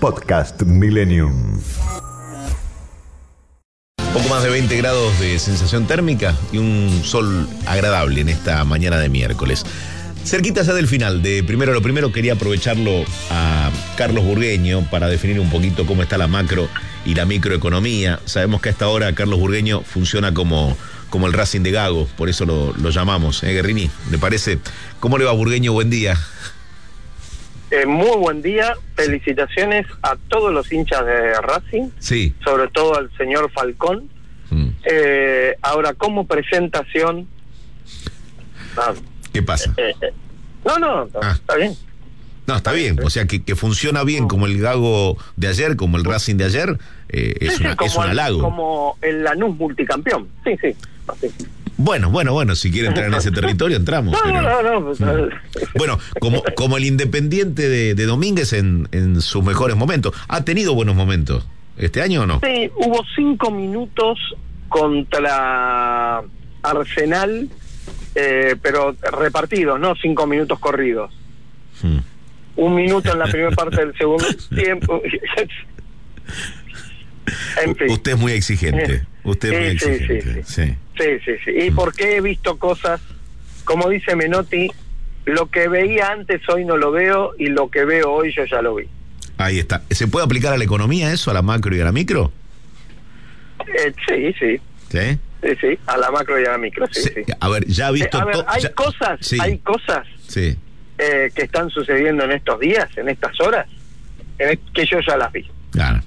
Podcast Millennium. Poco más de 20 grados de sensación térmica y un sol agradable en esta mañana de miércoles. Cerquita ya del final, de primero lo primero, quería aprovecharlo a Carlos Burgueño para definir un poquito cómo está la macro y la microeconomía. Sabemos que a esta hora Carlos Burgueño funciona como, como el Racing de Gago, por eso lo, lo llamamos, ¿eh, Guerrini? ¿Le parece? ¿Cómo le va Burgueño? Buen día. Eh, muy buen día, felicitaciones a todos los hinchas de Racing, Sí. sobre todo al señor Falcón. Mm. Eh, ahora, como presentación... Ah, ¿Qué pasa? eh, eh, no, no, no, Ah. está bien. No, está bien. O sea, que, que funciona bien como el Gago de ayer, como el Racing de ayer, eh, es, Sí, sí, una- es como, un el, halago. como el Lanús multicampeón. Sí, sí. así. Bueno, bueno, bueno, si quiere entrar en ese territorio, entramos. No, pero- no, no, pues, eh, Bueno, como, como el Independiente de, de Domínguez en, en sus mejores momentos. ¿Ha tenido buenos momentos este año o no? Sí, hubo cinco minutos contra Arsenal, eh, pero repartidos, no cinco minutos corridos. Mm. Un minuto en la primera parte del segundo tiempo. en fin. Usted es muy exigente. Usted es muy Sí, sí, sí, exigente. Sí. Sí, sí, sí. Y porque he visto cosas, como dice Menotti, lo que veía antes hoy no lo veo y lo que veo hoy yo ya lo vi. Ahí está. ¿Se puede aplicar a la economía eso, a la macro y a la micro? Eh, sí, sí, Sí. sí, sí, a la macro y a la micro, sí, Sí. A ver, ya ha Eh, visto a ver, to- hay ya- cosas, hay cosas Sí. eh, que están sucediendo en estos días, en estas horas, en es- que yo ya las vi. Claro.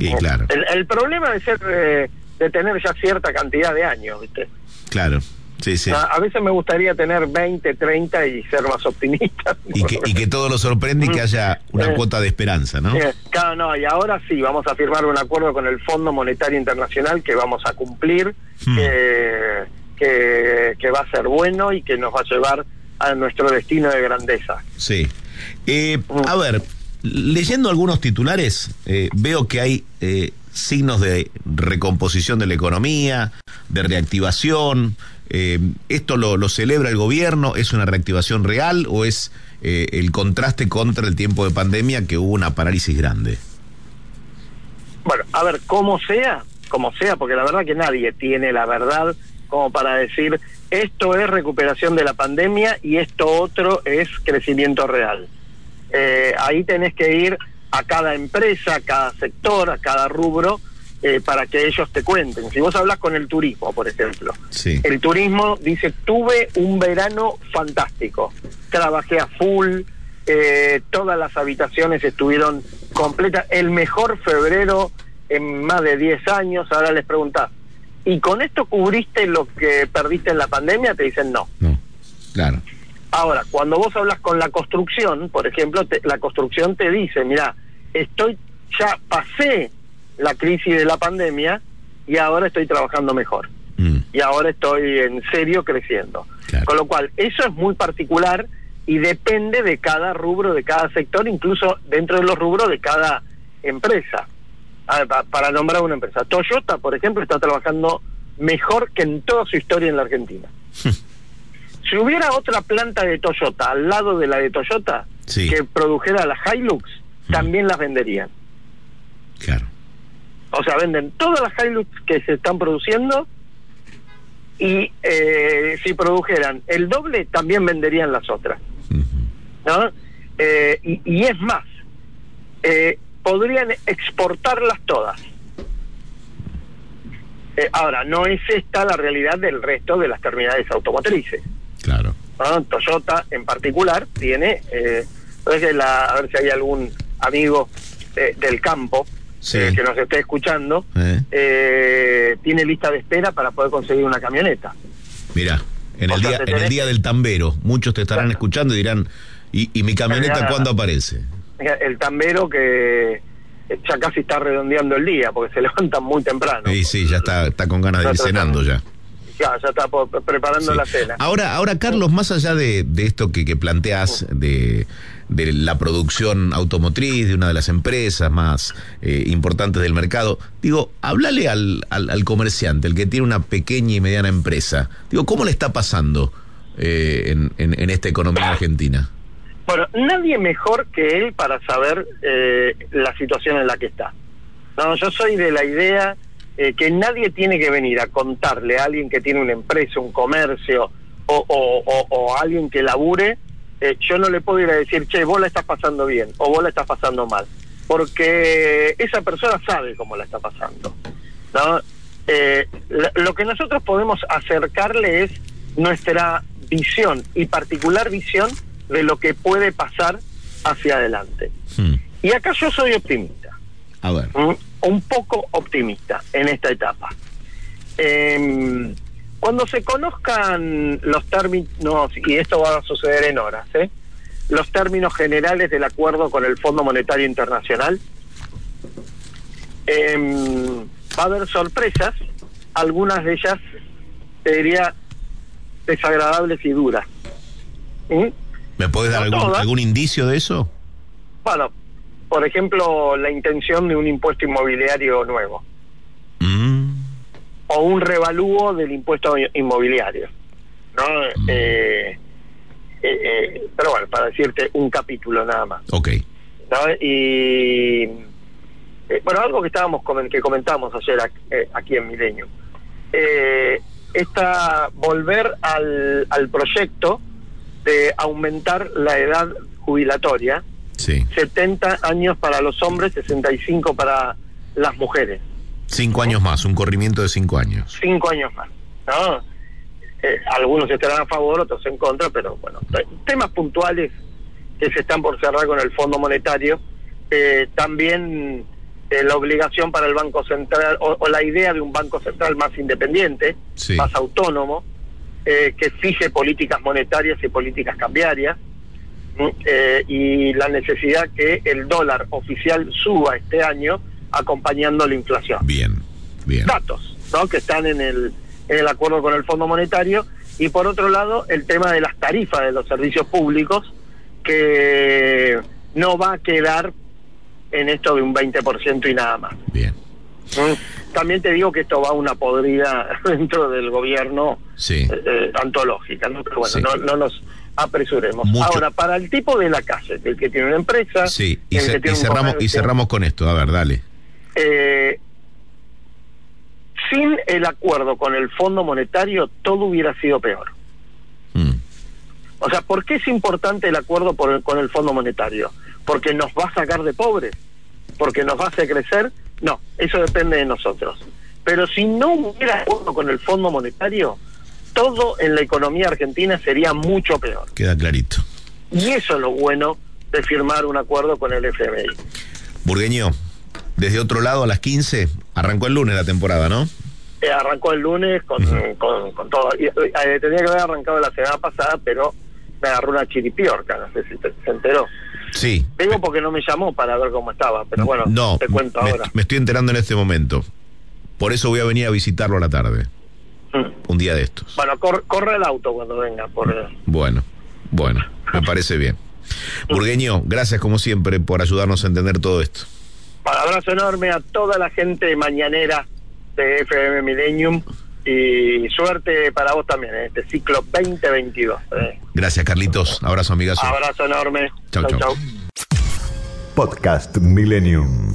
Y claro. El, el problema de ser, eh, de tener ya cierta cantidad de años, ¿viste? Claro. Sí, sí. A, a veces me gustaría tener 20, 30 y ser más optimista. Y que, y que todo lo sorprende y que haya una Eh. cuota de esperanza, ¿no? Eh, Claro, no, y ahora sí, vamos a firmar un acuerdo con el Fondo Monetario Internacional que vamos a cumplir, Hmm. que, que, que va a ser bueno y que nos va a llevar a nuestro destino de grandeza. Sí. Eh, a ver, leyendo algunos titulares, eh, veo que hay eh, signos de recomposición de la economía, de reactivación. Eh, ¿Esto lo, celebra el gobierno? ¿Es una reactivación real o es eh, el contraste contra el tiempo de pandemia que hubo una parálisis grande? Bueno, a ver, como sea, como sea, porque la verdad que nadie tiene la verdad como para decir esto es recuperación de la pandemia y esto otro es crecimiento real. Eh, ahí tenés que ir a cada empresa, a cada sector, a cada rubro, eh, para que ellos te cuenten. Si vos hablas con el turismo, por ejemplo, Sí. el turismo dice, tuve un verano fantástico, trabajé a full, eh, todas las habitaciones estuvieron completas, el mejor febrero en más de 10 años, ahora les preguntás, ¿y con esto cubriste lo que perdiste en la pandemia? Te dicen no. No. Claro. Ahora, cuando vos hablas con la construcción, por ejemplo, te- la construcción te dice, mira, estoy ya pasé la crisis de la pandemia y ahora estoy trabajando mejor Mm, y ahora estoy en serio creciendo. Claro. Con lo cual, eso es muy particular y depende de cada rubro, de cada sector, incluso dentro de los rubros de cada empresa. A ver, pa- para nombrar una empresa, Toyota, por ejemplo, está trabajando mejor que en toda su historia en la Argentina. si hubiera otra planta de Toyota al lado de la de Toyota Sí. que produjera las Hilux, Mm. también las venderían. Claro. O sea, venden todas las Hilux que se están produciendo y eh, si produjeran el doble, también venderían las otras. ¿no? Eh, y, y es más, eh, podrían exportarlas todas. Eh, ahora, no es esta la realidad del resto de las terminales automotrices. Claro. ¿no? Toyota en particular tiene, eh, entonces la- a ver si hay algún amigo eh, del campo Sí. eh, que nos esté escuchando, Eh. tiene lista de espera para poder conseguir una camioneta. Mira, en O el sea, día, en el día del tambero, muchos te estarán Claro. escuchando y dirán, ¿y, y mi camioneta cuándo aparece? El tambero que ya casi está redondeando el día porque se levantan muy temprano. Sí, sí, ya está, está con ganas de ir cenando ya. Ya, ya está preparando Sí. la cena. Ahora, ahora Carlos, más allá de, de esto que, que planteas de, de la producción automotriz de una de las empresas más eh, importantes del mercado, digo, háblale al, al, al comerciante, el que tiene una pequeña y mediana empresa. Digo, ¿cómo le está pasando eh, en, en, en esta economía argentina? Bueno, nadie mejor que él para saber eh, la situación en la que está. No, yo soy de la idea eh, que nadie tiene que venir a contarle a alguien que tiene una empresa, un comercio o, o, o, o a alguien que labure, eh, yo no le puedo ir a decir, che, vos la estás pasando bien o vos la estás pasando mal, porque esa persona sabe cómo la está pasando. ¿no? Eh, lo que nosotros podemos acercarle es nuestra visión y particular visión de lo que puede pasar hacia adelante. Hmm. Y acá yo soy optimista, A ver. ¿m? Un poco optimista en esta etapa. Em, cuando se conozcan los términos, y esto va a suceder en horas, ¿eh? los términos generales del acuerdo con el Fondo Monetario Internacional, em, va a haber sorpresas, algunas de ellas, te diría, desagradables y duras. ¿Mm? ¿Me puedes dar No algún, algún indicio de eso? Bueno, por ejemplo, la intención de un impuesto inmobiliario nuevo Mm, o un revalúo del impuesto inmobiliario. ¿no? Eh, eh, eh, pero bueno, para decirte un capítulo nada más. ok. ¿no? Y eh, bueno, algo que estábamos que comentamos ayer aquí en Milenio. Eh, esta volver al, al proyecto de aumentar la edad jubilatoria, Sí. 70 años para los hombres, 65 para las mujeres, Cinco años más, un corrimiento de cinco años. 5 años más. ¿no? Eh, algunos estarán a favor, otros en contra, pero bueno, te- temas puntuales que se están por cerrar con el Fondo Monetario, eh, también eh, la obligación para el Banco Central o, o la idea de un Banco Central más independiente, Sí. más autónomo, que fije políticas monetarias y políticas cambiarias. Eh, y la necesidad que el dólar oficial suba este año acompañando la inflación Bien, bien. datos ¿no? que están en el, en el acuerdo con el Fondo Monetario y por otro lado el tema de las tarifas de los servicios públicos que no va a quedar en esto de un 20% y nada más. Bien. Mm. También te digo que esto va a una podrida dentro del gobierno Sí. eh, eh, antológica, ¿no? pero bueno, Sí. no, no nos apresuremos. Mucho. Ahora, para el tipo de la calle, el que tiene una empresa, Sí, y, el ce- que tiene y un cerramos, y cerramos con esto. A ver, dale. eh, sin el acuerdo con el Fondo Monetario, todo hubiera sido peor. Mm, O sea, ¿por qué es importante el acuerdo por el- con el Fondo Monetario? ¿Porque nos va a sacar de pobres? ¿Porque nos va a hacer crecer? No, eso depende de nosotros. Pero si no hubiera acuerdo con el Fondo Monetario, todo en la economía argentina sería mucho peor. Queda clarito. Y eso es lo bueno de firmar un acuerdo con el FMI. Burgueño, desde otro lado a las 15, arrancó el lunes la temporada, ¿no? Eh, arrancó el lunes con, con, con todo. Y, eh, tenía que haber arrancado la semana pasada, pero me agarró una chiripiorca, no sé si te- se enteró. Sí. Digo porque no me llamó para ver cómo estaba, pero bueno, no, te cuento me, ahora. me estoy enterando en este momento. Por eso voy a venir a visitarlo a la tarde. Un día de estos. Bueno, cor- corre el auto cuando venga. Por, eh, Bueno, bueno, me parece bien. Burgueño, gracias como siempre por ayudarnos a entender todo esto. un abrazo enorme a toda la gente mañanera de FM Millennium y suerte para vos también en este ciclo 2022. eh. Gracias, Carlitos. Abrazo, amigazo. Abrazo enorme. Chau, chau. chau. Podcast Millennium.